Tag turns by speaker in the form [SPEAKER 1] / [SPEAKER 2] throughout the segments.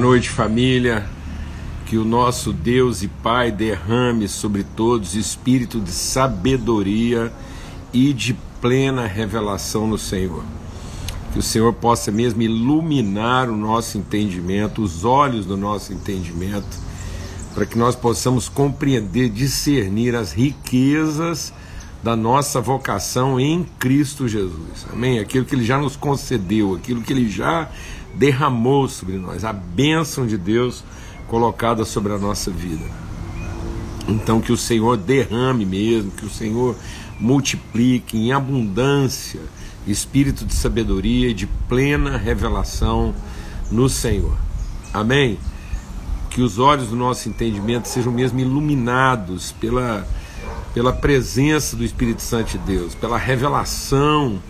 [SPEAKER 1] Noite, família. Que o nosso Deus e Pai derrame sobre todos espírito de sabedoria e de plena revelação no Senhor. Que o Senhor possa mesmo iluminar o nosso entendimento, os olhos do nosso entendimento, para que nós possamos compreender, discernir as riquezas da nossa vocação em Cristo Jesus. Amém? Aquilo que Ele já nos concedeu, aquilo que Ele já derramou sobre nós, a bênção de Deus colocada sobre a nossa vida. Então, que o Senhor derrame mesmo, que o Senhor multiplique em abundância espírito de sabedoria e de plena revelação no Senhor. Amém? Que os olhos do nosso entendimento sejam mesmo iluminados pela, pela presença do Espírito Santo de Deus, pela revelação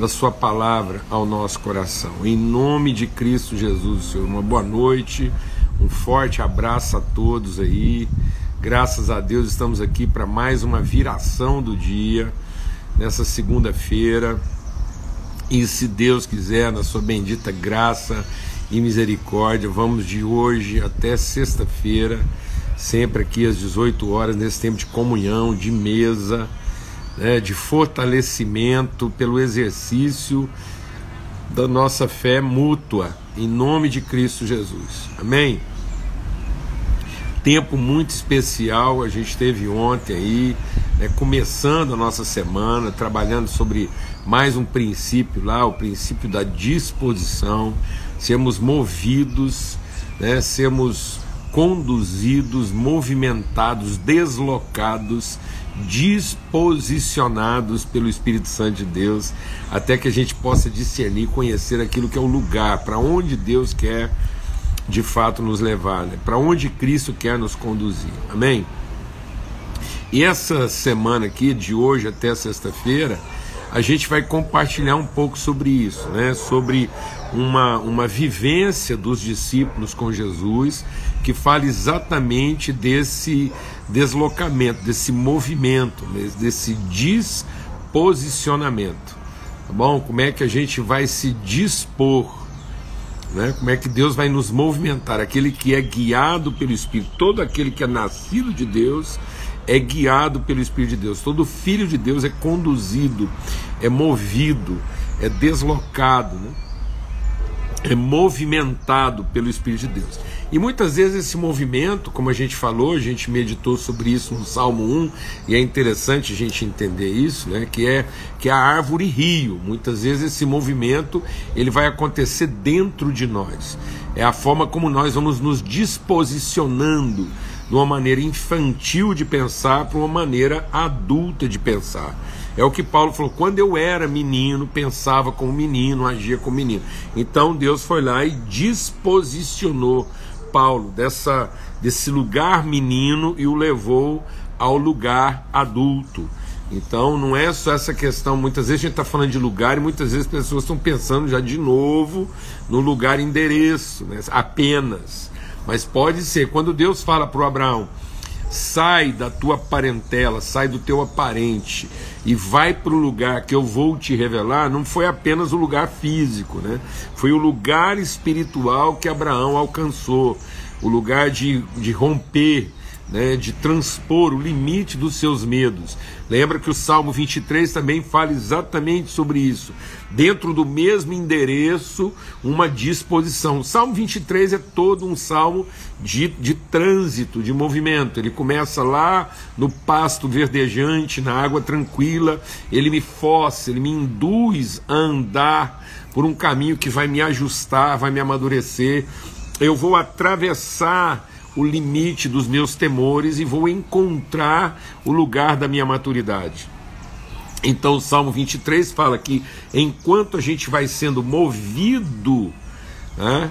[SPEAKER 1] da Sua palavra ao nosso coração. Em nome de Cristo Jesus, Senhor, uma boa noite, um forte abraço a todos aí. Graças a Deus estamos aqui para mais uma viração do dia, nessa segunda-feira. E se Deus quiser, na Sua bendita graça e misericórdia, vamos de hoje até sexta-feira, sempre aqui às 18 horas, nesse tempo de comunhão, de mesa né, de fortalecimento pelo exercício da nossa fé mútua, em nome de Cristo Jesus. Amém? Tempo muito especial, a gente teve ontem aí, né, começando a nossa semana, trabalhando sobre mais um princípio lá, o princípio da disposição, sermos movidos, né, sermos conduzidos, movimentados, deslocados disposicionados pelo Espírito Santo de Deus, até que a gente possa discernir, conhecer aquilo que é o lugar, para onde Deus quer de fato nos levar, né? para onde Cristo quer nos conduzir. Amém? E essa semana aqui, de hoje até sexta-feira, a gente vai compartilhar um pouco sobre isso, né? sobre uma, uma vivência dos discípulos com Jesus, que fala exatamente desse deslocamento, desse movimento, né? desse disposicionamento. Tá bom? Como é que a gente vai se dispor? Né? Como é que Deus vai nos movimentar? Aquele que é guiado pelo Espírito, todo aquele que é nascido de Deus é guiado pelo Espírito de Deus. Todo filho de Deus é conduzido, é movido, é deslocado, né? É movimentado pelo Espírito de Deus. E muitas vezes esse movimento, como a gente falou, a gente meditou sobre isso no Salmo 1, e é interessante a gente entender isso, né, que é que é a árvore rio. Muitas vezes esse movimento, ele vai acontecer dentro de nós. É a forma como nós vamos nos disposicionando de uma maneira infantil de pensar para uma maneira adulta de pensar. É o que Paulo falou: quando eu era menino, pensava como menino, agia como menino. Então Deus foi lá e disposicionou Paulo dessa, desse lugar menino e o levou ao lugar adulto. Então não é só essa questão, muitas vezes a gente está falando de lugar e muitas vezes as pessoas estão pensando já de novo no lugar endereço, né? apenas. Mas pode ser, quando Deus fala para o Abraão, sai da tua parentela, sai do teu aparente e vai para o lugar que eu vou te revelar, não foi apenas o lugar físico, né? Foi o lugar espiritual que Abraão alcançou, o lugar de, de romper né, de transpor o limite dos seus medos. Lembra que o Salmo 23 também fala exatamente sobre isso. Dentro do mesmo endereço, uma disposição. O Salmo 23 é todo um salmo de, de trânsito, de movimento. Ele começa lá no pasto verdejante, na água tranquila. Ele me força, ele me induz a andar por um caminho que vai me ajustar, vai me amadurecer. Eu vou atravessar o limite dos meus temores e vou encontrar o lugar da minha maturidade. Então o Salmo 23 fala que enquanto a gente vai sendo movido, né,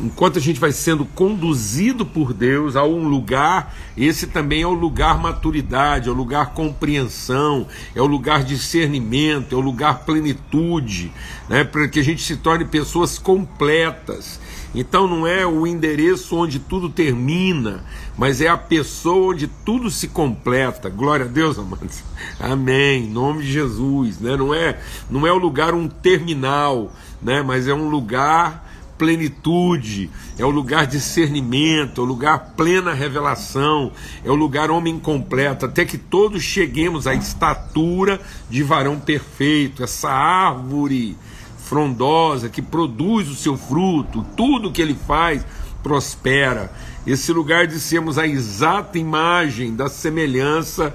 [SPEAKER 1] enquanto a gente vai sendo conduzido por Deus a um lugar, esse também é o lugar maturidade, é o lugar compreensão, é o lugar discernimento, é o lugar plenitude, né, para que a gente se torne pessoas completas então não é o endereço onde tudo termina, mas é a pessoa onde tudo se completa. Glória a Deus, amados. Amém. Em nome de Jesus, né? Não é, não é o lugar um terminal, né? Mas é um lugar plenitude, é o lugar discernimento, é o lugar plena revelação, é o lugar homem completo, até que todos cheguemos à estatura de varão perfeito, essa árvore frondosa que produz o seu fruto, tudo que ele faz prospera. Esse lugar de sermos a exata imagem da semelhança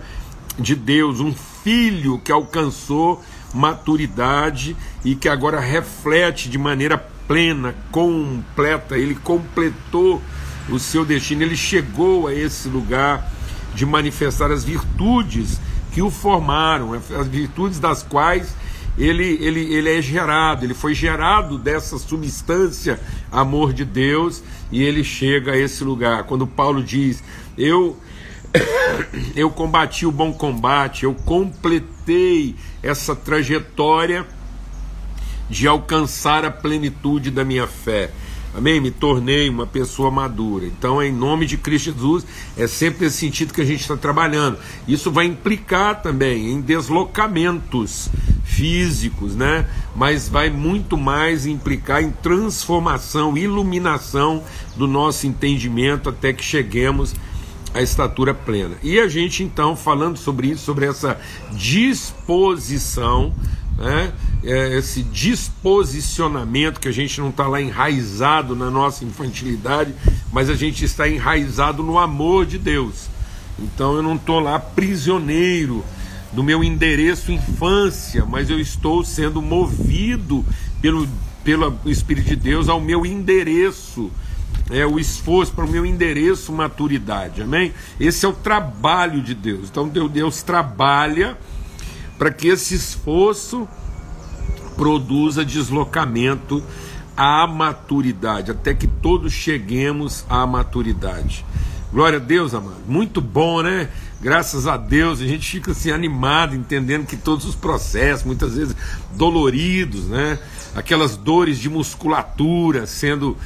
[SPEAKER 1] de Deus, um filho que alcançou maturidade e que agora reflete de maneira plena, completa, ele completou o seu destino, ele chegou a esse lugar de manifestar as virtudes que o formaram, as virtudes das quais ele, ele, ele é gerado, ele foi gerado dessa substância amor de Deus e ele chega a esse lugar. Quando Paulo diz: Eu eu combati o bom combate, eu completei essa trajetória de alcançar a plenitude da minha fé. Amém? Me tornei uma pessoa madura. Então, em nome de Cristo Jesus, é sempre esse sentido que a gente está trabalhando. Isso vai implicar também em deslocamentos físicos, né? Mas vai muito mais implicar em transformação, iluminação do nosso entendimento até que cheguemos à estatura plena. E a gente então falando sobre isso, sobre essa disposição né? É esse disposicionamento que a gente não está lá enraizado na nossa infantilidade, mas a gente está enraizado no amor de Deus. Então eu não estou lá prisioneiro do meu endereço infância, mas eu estou sendo movido pelo, pelo Espírito de Deus ao meu endereço, é o esforço para o meu endereço maturidade, amém? Esse é o trabalho de Deus. Então Deus trabalha para que esse esforço produza deslocamento à maturidade, até que todos cheguemos à maturidade. Glória a Deus, amado. Muito bom, né? Graças a Deus, a gente fica assim animado, entendendo que todos os processos, muitas vezes doloridos, né? Aquelas dores de musculatura sendo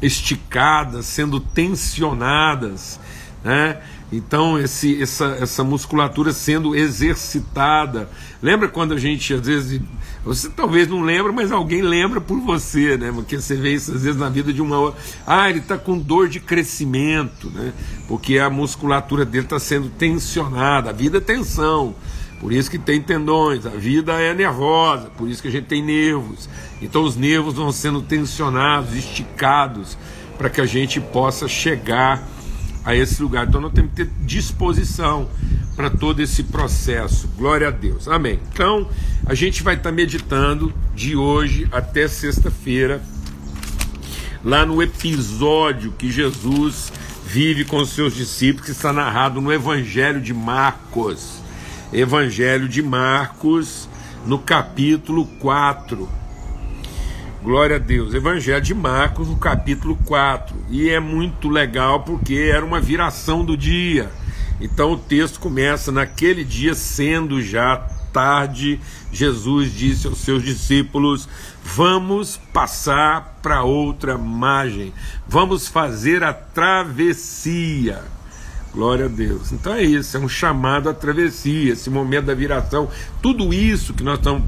[SPEAKER 1] esticadas, sendo tensionadas, né? Então, esse, essa, essa musculatura sendo exercitada. Lembra quando a gente, às vezes, você talvez não lembra, mas alguém lembra por você, né? Porque você vê isso às vezes na vida de uma outra. Ah, ele está com dor de crescimento, né? Porque a musculatura dele está sendo tensionada. A vida é tensão. Por isso que tem tendões, a vida é nervosa, por isso que a gente tem nervos. Então os nervos vão sendo tensionados, esticados, para que a gente possa chegar a esse lugar. Então nós temos que ter disposição para todo esse processo. Glória a Deus. Amém. Então, a gente vai estar meditando de hoje até sexta-feira, lá no episódio que Jesus vive com os seus discípulos, que está narrado no Evangelho de Marcos. Evangelho de Marcos, no capítulo 4. Glória a Deus. Evangelho de Marcos, no capítulo 4. E é muito legal porque era uma viração do dia. Então o texto começa naquele dia, sendo já tarde, Jesus disse aos seus discípulos: Vamos passar para outra margem, vamos fazer a travessia. Glória a Deus. Então é isso, é um chamado à travessia, esse momento da viração, tudo isso que nós estamos.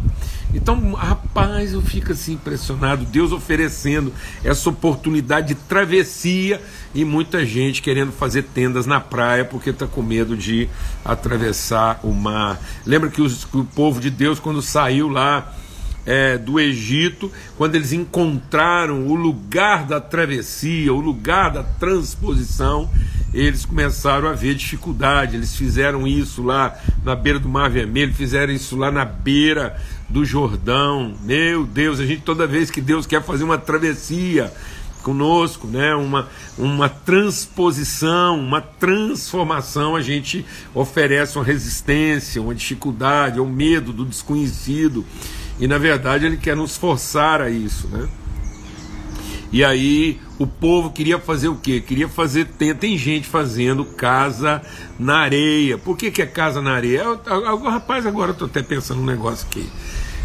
[SPEAKER 1] Então, rapaz, eu fico assim impressionado, Deus oferecendo essa oportunidade de travessia e muita gente querendo fazer tendas na praia porque está com medo de atravessar o mar. Lembra que, os, que o povo de Deus, quando saiu lá é, do Egito, quando eles encontraram o lugar da travessia, o lugar da transposição, eles começaram a ver dificuldade. Eles fizeram isso lá na beira do Mar Vermelho, fizeram isso lá na beira do Jordão. Meu Deus, a gente toda vez que Deus quer fazer uma travessia conosco, né, uma, uma transposição, uma transformação, a gente oferece uma resistência, uma dificuldade, um medo do desconhecido. E na verdade ele quer nos forçar a isso, né? E aí o povo queria fazer o quê? Queria fazer. Tem, tem gente fazendo casa na areia. Por que, que é casa na areia? Eu, eu, rapaz, agora eu estou até pensando um negócio aqui.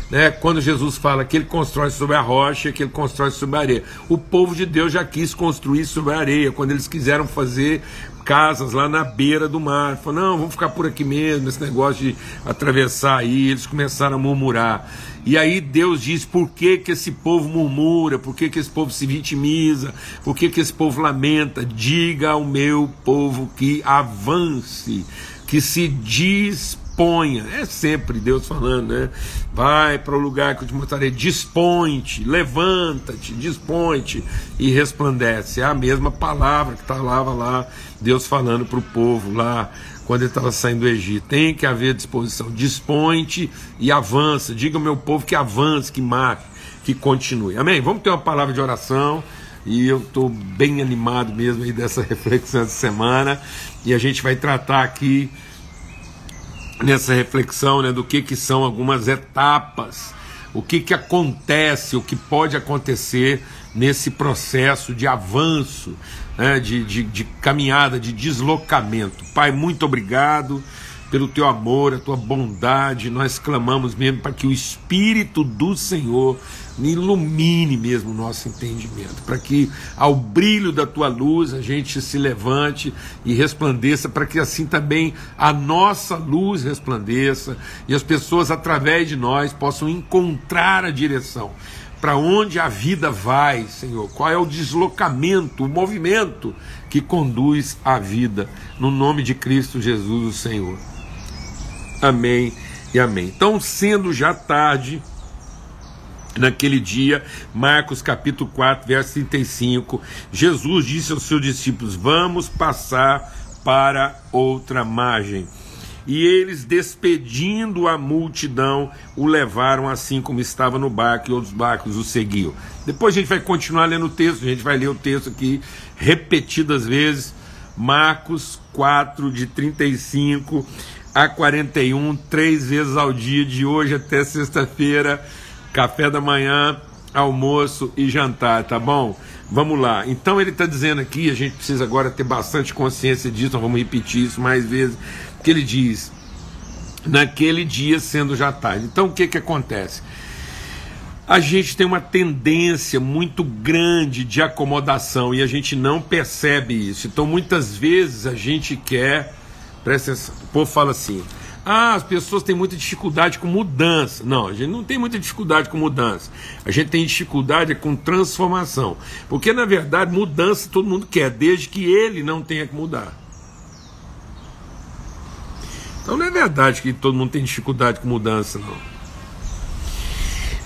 [SPEAKER 1] Né, quando Jesus fala que ele constrói sobre a rocha, que ele constrói sobre a areia. O povo de Deus já quis construir sobre a areia, quando eles quiseram fazer casas lá na beira do mar. Falou, não, vamos ficar por aqui mesmo, esse negócio de atravessar aí. Eles começaram a murmurar. E aí Deus diz por que, que esse povo murmura, por que, que esse povo se vitimiza, por que, que esse povo lamenta. Diga ao meu povo que avance, que se diz disponha. É sempre Deus falando, né? Vai para o lugar que eu te mostrarei, dispõe-te, levanta-te, dispõe-te e resplandece. É a mesma palavra que estava lá, Deus falando para o povo lá quando ele estava saindo do Egito. Tem que haver disposição. Dispõe-te e avança. Diga ao meu povo que avance, que marque, que continue. Amém? Vamos ter uma palavra de oração. E eu estou bem animado mesmo aí dessa reflexão essa semana. E a gente vai tratar aqui nessa reflexão né, do que, que são algumas etapas, o que, que acontece, o que pode acontecer nesse processo de avanço, né, de, de, de caminhada, de deslocamento. Pai, muito obrigado pelo teu amor, a tua bondade. Nós clamamos mesmo para que o Espírito do Senhor ilumine mesmo o nosso entendimento, para que ao brilho da tua luz a gente se levante e resplandeça, para que assim também a nossa luz resplandeça e as pessoas através de nós possam encontrar a direção. Para onde a vida vai, Senhor? Qual é o deslocamento, o movimento que conduz a vida? No nome de Cristo Jesus, o Senhor. Amém e amém. Então, sendo já tarde, naquele dia, Marcos capítulo 4, verso 35, Jesus disse aos seus discípulos: Vamos passar para outra margem. E eles, despedindo a multidão, o levaram assim como estava no barco, e outros barcos o seguiam. Depois a gente vai continuar lendo o texto, a gente vai ler o texto aqui repetidas vezes. Marcos 4, de 35 a 41, três vezes ao dia, de hoje até sexta-feira café da manhã, almoço e jantar, tá bom? Vamos lá. Então ele está dizendo aqui, a gente precisa agora ter bastante consciência disso, nós vamos repetir isso mais vezes, que ele diz, naquele dia sendo já tarde. Então o que que acontece? A gente tem uma tendência muito grande de acomodação e a gente não percebe isso. Então muitas vezes a gente quer, presta atenção, o povo fala assim, ah, as pessoas têm muita dificuldade com mudança. Não, a gente não tem muita dificuldade com mudança. A gente tem dificuldade com transformação. Porque, na verdade, mudança todo mundo quer, desde que ele não tenha que mudar. Então não é verdade que todo mundo tem dificuldade com mudança, não.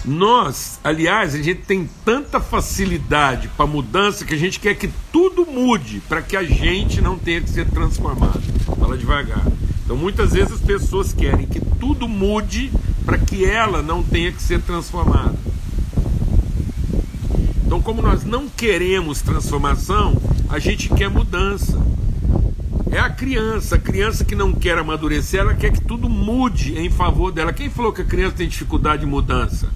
[SPEAKER 1] Nós, aliás, a gente tem tanta facilidade para mudança que a gente quer que tudo mude para que a gente não tenha que ser transformado. Fala devagar. Então muitas vezes as pessoas querem que tudo mude para que ela não tenha que ser transformada. Então, como nós não queremos transformação, a gente quer mudança. É a criança, a criança que não quer amadurecer, ela quer que tudo mude em favor dela. Quem falou que a criança tem dificuldade de mudança?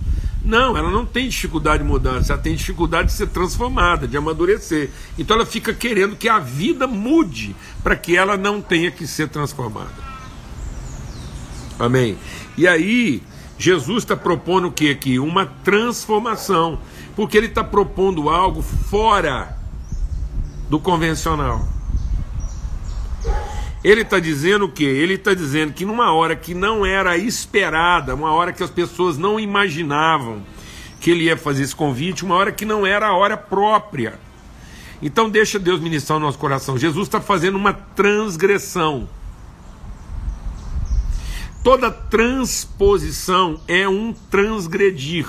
[SPEAKER 1] Não, ela não tem dificuldade de mudança, ela tem dificuldade de ser transformada, de amadurecer. Então ela fica querendo que a vida mude para que ela não tenha que ser transformada. Amém. E aí, Jesus está propondo o que aqui? Uma transformação. Porque ele está propondo algo fora do convencional. Ele está dizendo o quê? Ele está dizendo que numa hora que não era esperada, uma hora que as pessoas não imaginavam que ele ia fazer esse convite, uma hora que não era a hora própria. Então deixa Deus ministrar o nosso coração. Jesus está fazendo uma transgressão. Toda transposição é um transgredir.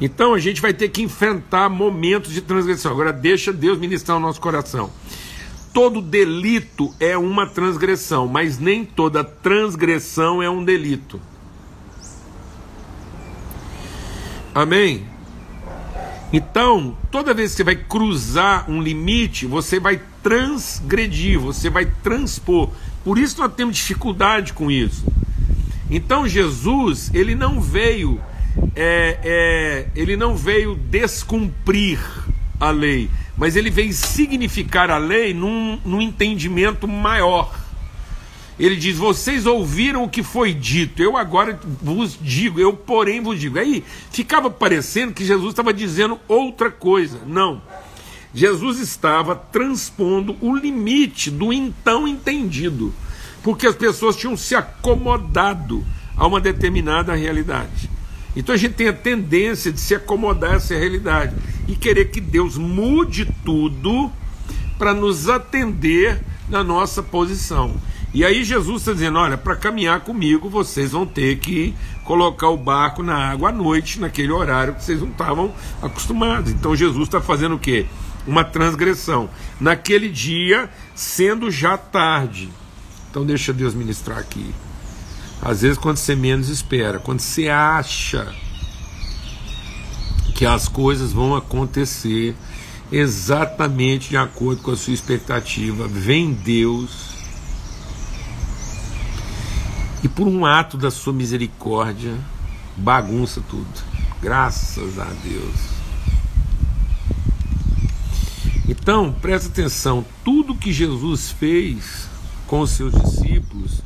[SPEAKER 1] Então a gente vai ter que enfrentar momentos de transgressão. Agora deixa Deus ministrar o nosso coração. Todo delito é uma transgressão, mas nem toda transgressão é um delito. Amém? Então, toda vez que você vai cruzar um limite, você vai transgredir, você vai transpor. Por isso nós temos dificuldade com isso. Então Jesus, ele não veio, é, é, ele não veio descumprir a lei, mas ele veio significar a lei num, num entendimento maior. Ele diz: Vocês ouviram o que foi dito, eu agora vos digo, eu porém vos digo. Aí ficava parecendo que Jesus estava dizendo outra coisa. Não. Jesus estava transpondo o limite do então entendido, porque as pessoas tinham se acomodado a uma determinada realidade. Então a gente tem a tendência de se acomodar a essa realidade e querer que Deus mude tudo para nos atender na nossa posição. E aí Jesus está dizendo: olha, para caminhar comigo, vocês vão ter que colocar o barco na água à noite, naquele horário que vocês não estavam acostumados. Então Jesus está fazendo o quê? Uma transgressão. Naquele dia, sendo já tarde. Então deixa Deus ministrar aqui. Às vezes, quando você menos espera, quando você acha que as coisas vão acontecer exatamente de acordo com a sua expectativa, vem Deus e por um ato da sua misericórdia bagunça tudo. Graças a Deus. Então, presta atenção, tudo que Jesus fez com os seus discípulos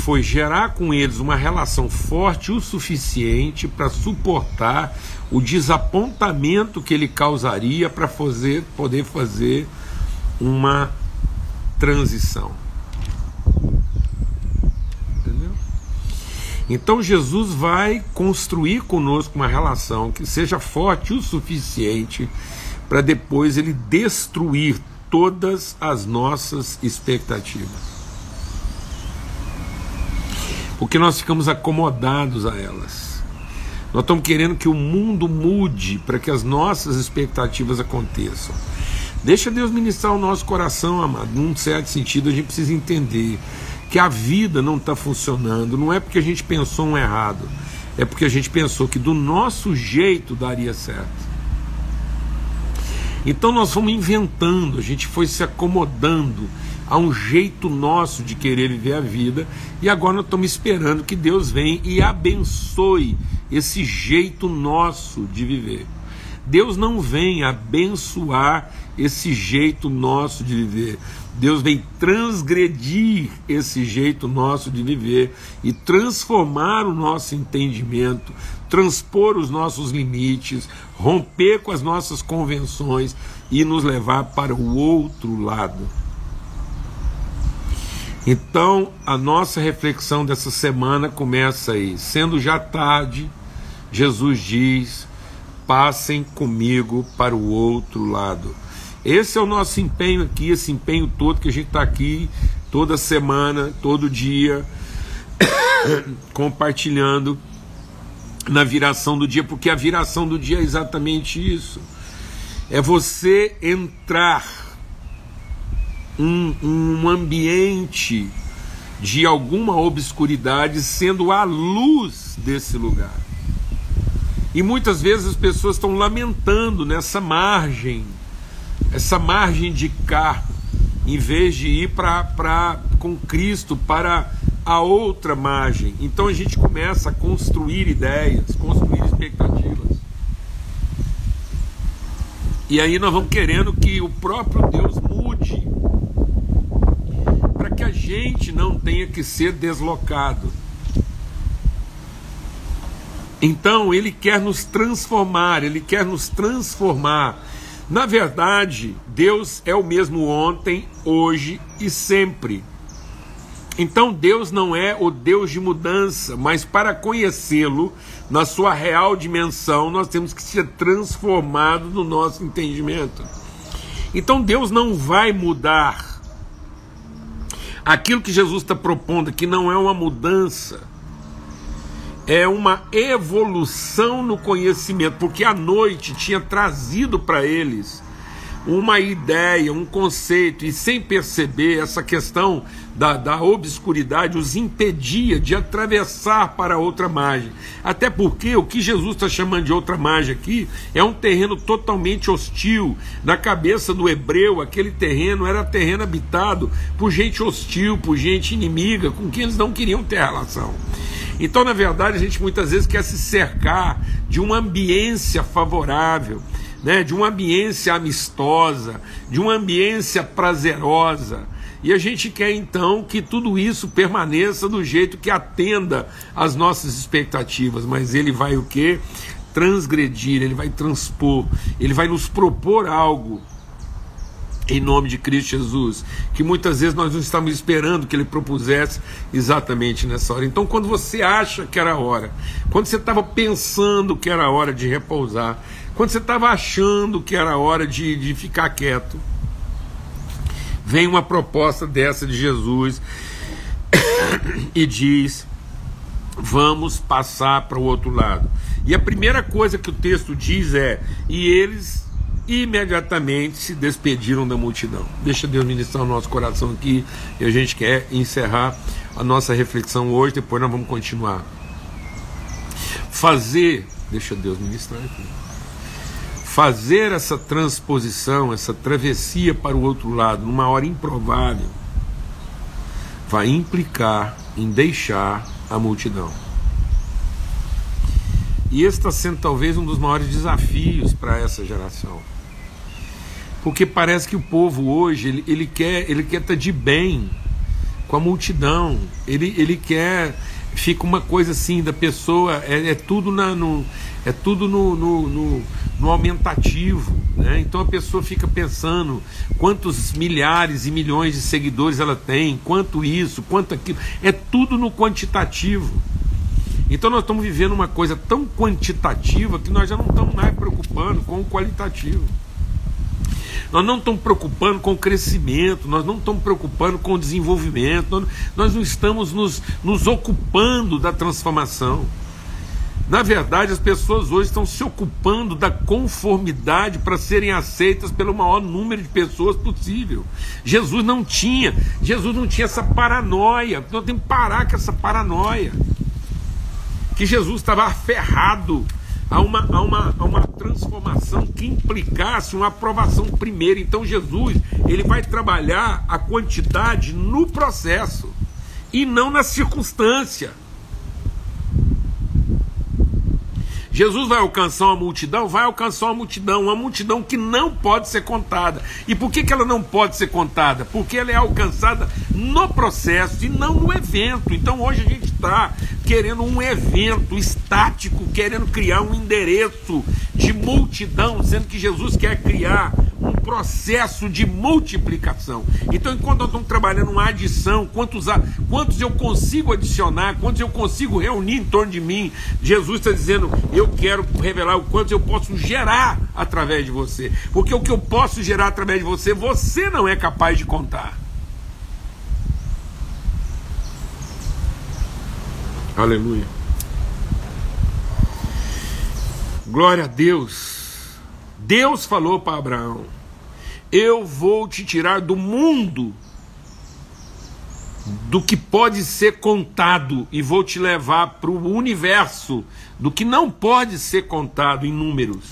[SPEAKER 1] foi gerar com eles uma relação forte o suficiente para suportar o desapontamento que ele causaria para fazer, poder fazer uma transição. Entendeu? Então Jesus vai construir conosco uma relação que seja forte o suficiente para depois ele destruir todas as nossas expectativas porque nós ficamos acomodados a elas. Nós estamos querendo que o mundo mude para que as nossas expectativas aconteçam. Deixa Deus ministrar o nosso coração, amado. Num certo sentido, a gente precisa entender que a vida não está funcionando. Não é porque a gente pensou um errado, é porque a gente pensou que do nosso jeito daria certo. Então nós fomos inventando, a gente foi se acomodando a um jeito nosso de querer viver a vida, e agora nós estamos esperando que Deus venha e abençoe esse jeito nosso de viver. Deus não vem abençoar esse jeito nosso de viver. Deus vem transgredir esse jeito nosso de viver e transformar o nosso entendimento, transpor os nossos limites, romper com as nossas convenções e nos levar para o outro lado. Então, a nossa reflexão dessa semana começa aí. Sendo já tarde, Jesus diz: passem comigo para o outro lado. Esse é o nosso empenho aqui, esse empenho todo que a gente está aqui toda semana, todo dia, compartilhando na viração do dia, porque a viração do dia é exatamente isso. É você entrar um, um ambiente de alguma obscuridade sendo a luz desse lugar. E muitas vezes as pessoas estão lamentando nessa margem, essa margem de cá, em vez de ir para com Cristo para a outra margem. Então a gente começa a construir ideias, construir expectativas. E aí nós vamos querendo que o próprio Deus mude gente não tenha que ser deslocado. Então, ele quer nos transformar, ele quer nos transformar. Na verdade, Deus é o mesmo ontem, hoje e sempre. Então, Deus não é o Deus de mudança, mas para conhecê-lo na sua real dimensão, nós temos que ser transformados no nosso entendimento. Então, Deus não vai mudar Aquilo que Jesus está propondo aqui não é uma mudança, é uma evolução no conhecimento, porque a noite tinha trazido para eles uma ideia, um conceito, e sem perceber essa questão da, da obscuridade os impedia de atravessar para outra margem. Até porque o que Jesus está chamando de outra margem aqui é um terreno totalmente hostil. Na cabeça do hebreu, aquele terreno era terreno habitado por gente hostil, por gente inimiga, com quem eles não queriam ter relação. Então, na verdade, a gente muitas vezes quer se cercar de uma ambiência favorável né, de uma ambiência amistosa, de uma ambiência prazerosa. E a gente quer então que tudo isso permaneça do jeito que atenda às nossas expectativas, mas ele vai o quê? Transgredir, ele vai transpor, ele vai nos propor algo em nome de Cristo Jesus, que muitas vezes nós não estamos esperando que ele propusesse exatamente nessa hora. Então, quando você acha que era a hora, quando você estava pensando que era a hora de repousar, quando você estava achando que era a hora de, de ficar quieto, vem uma proposta dessa de Jesus e diz: vamos passar para o outro lado. E a primeira coisa que o texto diz é: e eles imediatamente se despediram da multidão. Deixa Deus ministrar o nosso coração aqui e a gente quer encerrar a nossa reflexão hoje, depois nós vamos continuar. Fazer, deixa Deus ministrar aqui fazer essa transposição, essa travessia para o outro lado, numa hora improvável, vai implicar em deixar a multidão. E esse está sendo talvez um dos maiores desafios para essa geração. Porque parece que o povo hoje ele, ele quer ele quer estar tá de bem com a multidão. Ele, ele quer fica uma coisa assim da pessoa é, é tudo na, no, é tudo no, no, no, no aumentativo. Né? Então a pessoa fica pensando quantos milhares e milhões de seguidores ela tem, quanto isso, quanto aquilo. É tudo no quantitativo. Então nós estamos vivendo uma coisa tão quantitativa que nós já não estamos mais preocupando com o qualitativo. Nós não estamos preocupando com o crescimento, nós não estamos preocupando com o desenvolvimento, nós, não estamos nos, nos ocupando da transformação. Na verdade, as pessoas hoje estão se ocupando da conformidade para serem aceitas pelo maior número de pessoas possível. Jesus não tinha, Jesus não tinha essa paranoia. Nós temos que parar com essa paranoia. Que Jesus estava aferrado a uma, a, uma, a uma transformação que implicasse uma aprovação primeira. Então Jesus ele vai trabalhar a quantidade no processo e não na circunstância. Jesus vai alcançar uma multidão? Vai alcançar uma multidão, uma multidão que não pode ser contada. E por que, que ela não pode ser contada? Porque ela é alcançada no processo e não no evento. Então hoje a gente está querendo um evento estático, querendo criar um endereço de multidão, sendo que Jesus quer criar um processo de multiplicação. Então, enquanto nós estamos trabalhando uma adição, quantos, quantos eu consigo adicionar, quantos eu consigo reunir em torno de mim, Jesus está dizendo: eu quero revelar o quanto eu posso gerar através de você. Porque o que eu posso gerar através de você, você não é capaz de contar. Aleluia. Glória a Deus. Deus falou para Abraão: Eu vou te tirar do mundo do que pode ser contado e vou te levar para o universo do que não pode ser contado em números.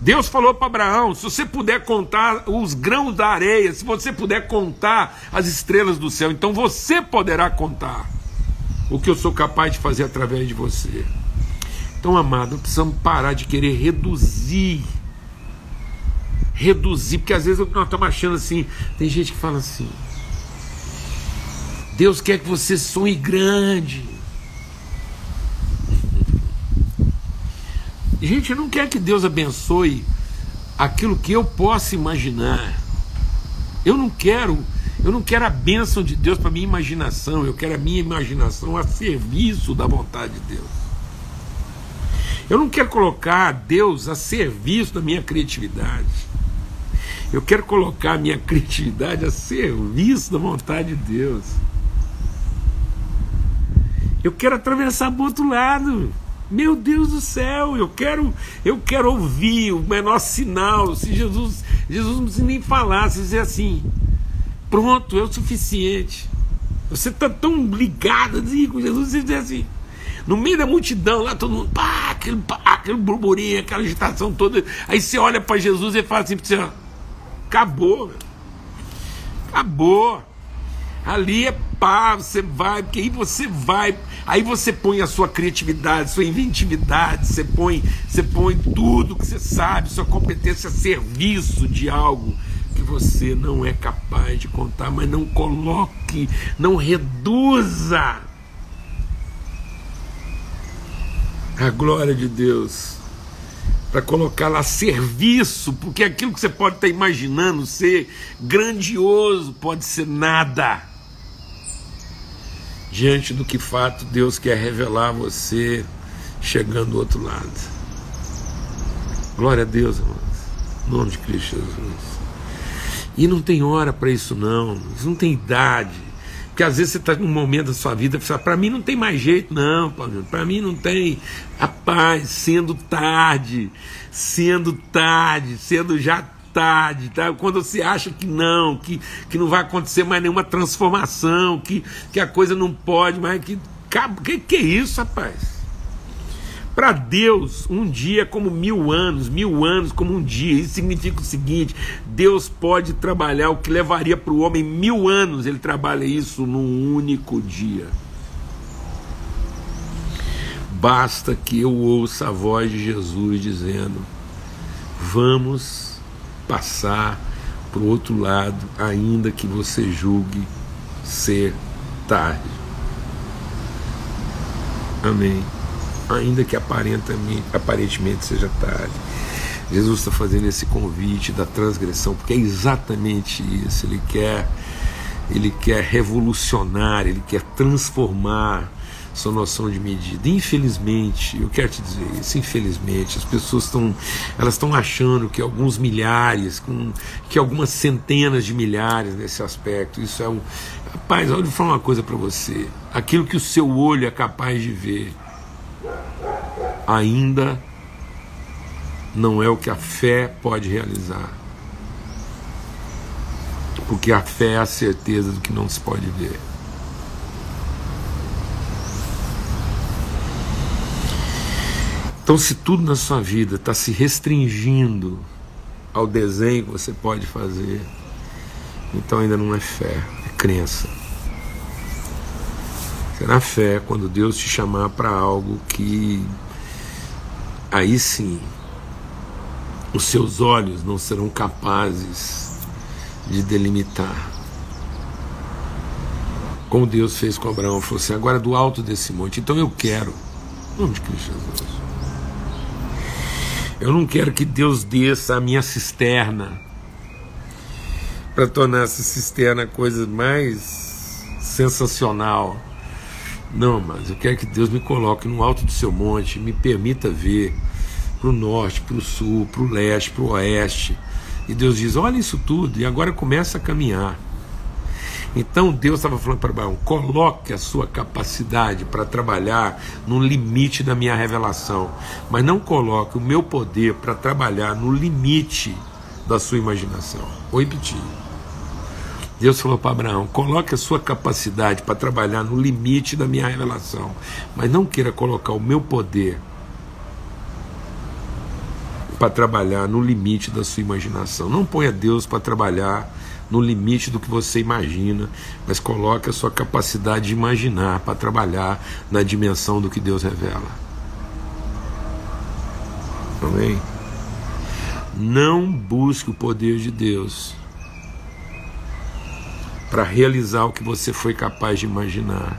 [SPEAKER 1] Deus falou para Abraão: se você puder contar os grãos da areia, se você puder contar as estrelas do céu, então você poderá contar o que eu sou capaz de fazer através de você. Então, amado, precisamos parar de querer reduzir. Reduzir, porque às vezes nós estamos achando assim. Tem gente que fala assim: Deus quer que você sonhe grande. Gente, não quer que Deus abençoe aquilo que eu possa imaginar. Eu não quero, eu não quero a bênção de Deus para minha imaginação, eu quero a minha imaginação a serviço da vontade de Deus. Eu não quero colocar Deus a serviço da minha criatividade. Eu quero colocar a minha criatividade a serviço da vontade de Deus. Eu quero atravessar para o outro lado. Meu Deus do céu, eu quero, eu quero ouvir o menor sinal. Se Jesus, Jesus não precisa nem falar, se dizer assim, pronto, é o suficiente. Você está tão ligado assim, com Jesus, você dizer assim, no meio da multidão, lá todo mundo, pá, aquele, pá, aquele burburinho, aquela agitação toda. Aí você olha para Jesus e fala assim para você: acabou, acabou. Ali é pá, você vai, porque aí você vai, aí você põe a sua criatividade, sua inventividade, você põe, você põe tudo que você sabe, sua competência a serviço de algo que você não é capaz de contar, mas não coloque, não reduza a glória de Deus para colocá-la a serviço, porque aquilo que você pode estar imaginando ser grandioso pode ser nada diante do que fato Deus quer revelar a você chegando do outro lado. Glória a Deus, irmãos. Em nome de Cristo Jesus. E não tem hora para isso, não. Não tem idade. Porque às vezes você está num momento da sua vida fala, para mim não tem mais jeito, não, para mim não tem. Rapaz, sendo tarde, sendo tarde, sendo já tarde, tá? quando você acha que não, que, que não vai acontecer mais nenhuma transformação, que, que a coisa não pode mais, que. Que, que é isso, rapaz? Para Deus, um dia é como mil anos, mil anos como um dia. Isso significa o seguinte: Deus pode trabalhar o que levaria para o homem mil anos, ele trabalha isso num único dia. Basta que eu ouça a voz de Jesus dizendo: Vamos passar para o outro lado, ainda que você julgue ser tarde. Amém ainda que aparentemente seja tarde. Jesus está fazendo esse convite da transgressão, porque é exatamente isso. Ele quer, ele quer revolucionar, ele quer transformar sua noção de medida. Infelizmente, eu quero te dizer isso, infelizmente, as pessoas estão elas estão achando que alguns milhares, que algumas centenas de milhares nesse aspecto, isso é um Rapaz, olha, eu vou falar uma coisa para você. Aquilo que o seu olho é capaz de ver, ainda não é o que a fé pode realizar. Porque a fé é a certeza do que não se pode ver. Então, se tudo na sua vida está se restringindo ao desenho que você pode fazer, então ainda não é fé, é crença. Será fé quando Deus te chamar para algo que aí sim os seus olhos não serão capazes de delimitar. Como Deus fez com Abraão, falou assim: agora do alto desse monte, então eu quero, em nome de Cristo Jesus. Eu não quero que Deus desça a minha cisterna para tornar essa cisterna coisa mais sensacional não, mas eu quero que Deus me coloque no alto do seu monte, me permita ver para o norte, para o sul, para o leste, para o oeste. E Deus diz: olha isso tudo, e agora começa a caminhar. Então Deus estava falando para Abraão: coloque a sua capacidade para trabalhar no limite da minha revelação, mas não coloque o meu poder para trabalhar no limite da sua imaginação. Vou repetir. Deus falou para Abraão: coloque a sua capacidade para trabalhar no limite da minha revelação, mas não queira colocar o meu poder para trabalhar no limite da sua imaginação. Não ponha Deus para trabalhar no limite do que você imagina, mas coloque a sua capacidade de imaginar para trabalhar na dimensão do que Deus revela. Amém? Não busque o poder de Deus para realizar o que você foi capaz de imaginar,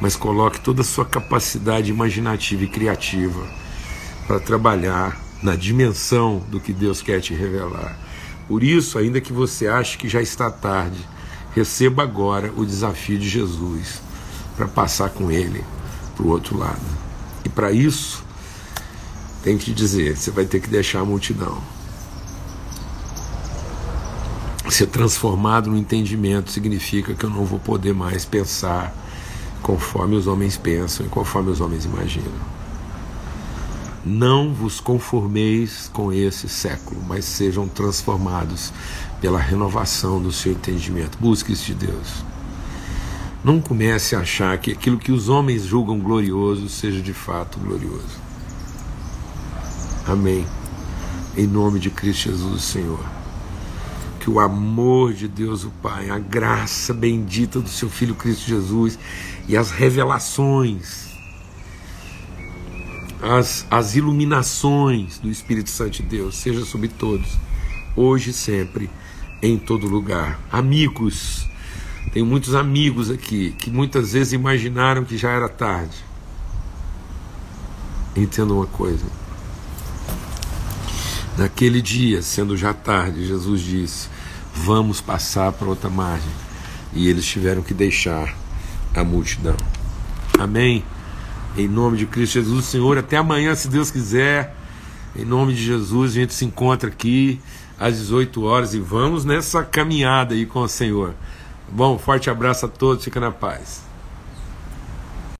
[SPEAKER 1] mas coloque toda a sua capacidade imaginativa e criativa para trabalhar na dimensão do que Deus quer te revelar. Por isso, ainda que você ache que já está tarde, receba agora o desafio de Jesus para passar com Ele para o outro lado. E para isso, tem que dizer: você vai ter que deixar a multidão ser transformado no entendimento significa que eu não vou poder mais pensar conforme os homens pensam e conforme os homens imaginam. Não vos conformeis com esse século, mas sejam transformados pela renovação do seu entendimento. Busque de Deus. Não comece a achar que aquilo que os homens julgam glorioso seja de fato glorioso. Amém. Em nome de Cristo Jesus, Senhor que o amor de Deus o Pai, a graça bendita do seu Filho Cristo Jesus e as revelações, as, as iluminações do Espírito Santo de Deus, seja sobre todos, hoje e sempre, em todo lugar. Amigos, tenho muitos amigos aqui que muitas vezes imaginaram que já era tarde. Entenda uma coisa. Naquele dia, sendo já tarde, Jesus disse: Vamos passar para outra margem. E eles tiveram que deixar a multidão. Amém. Em nome de Cristo Jesus, Senhor, até amanhã, se Deus quiser. Em nome de Jesus, a gente se encontra aqui às 18 horas e vamos nessa caminhada aí com o Senhor. Bom, forte abraço a todos, fica na paz.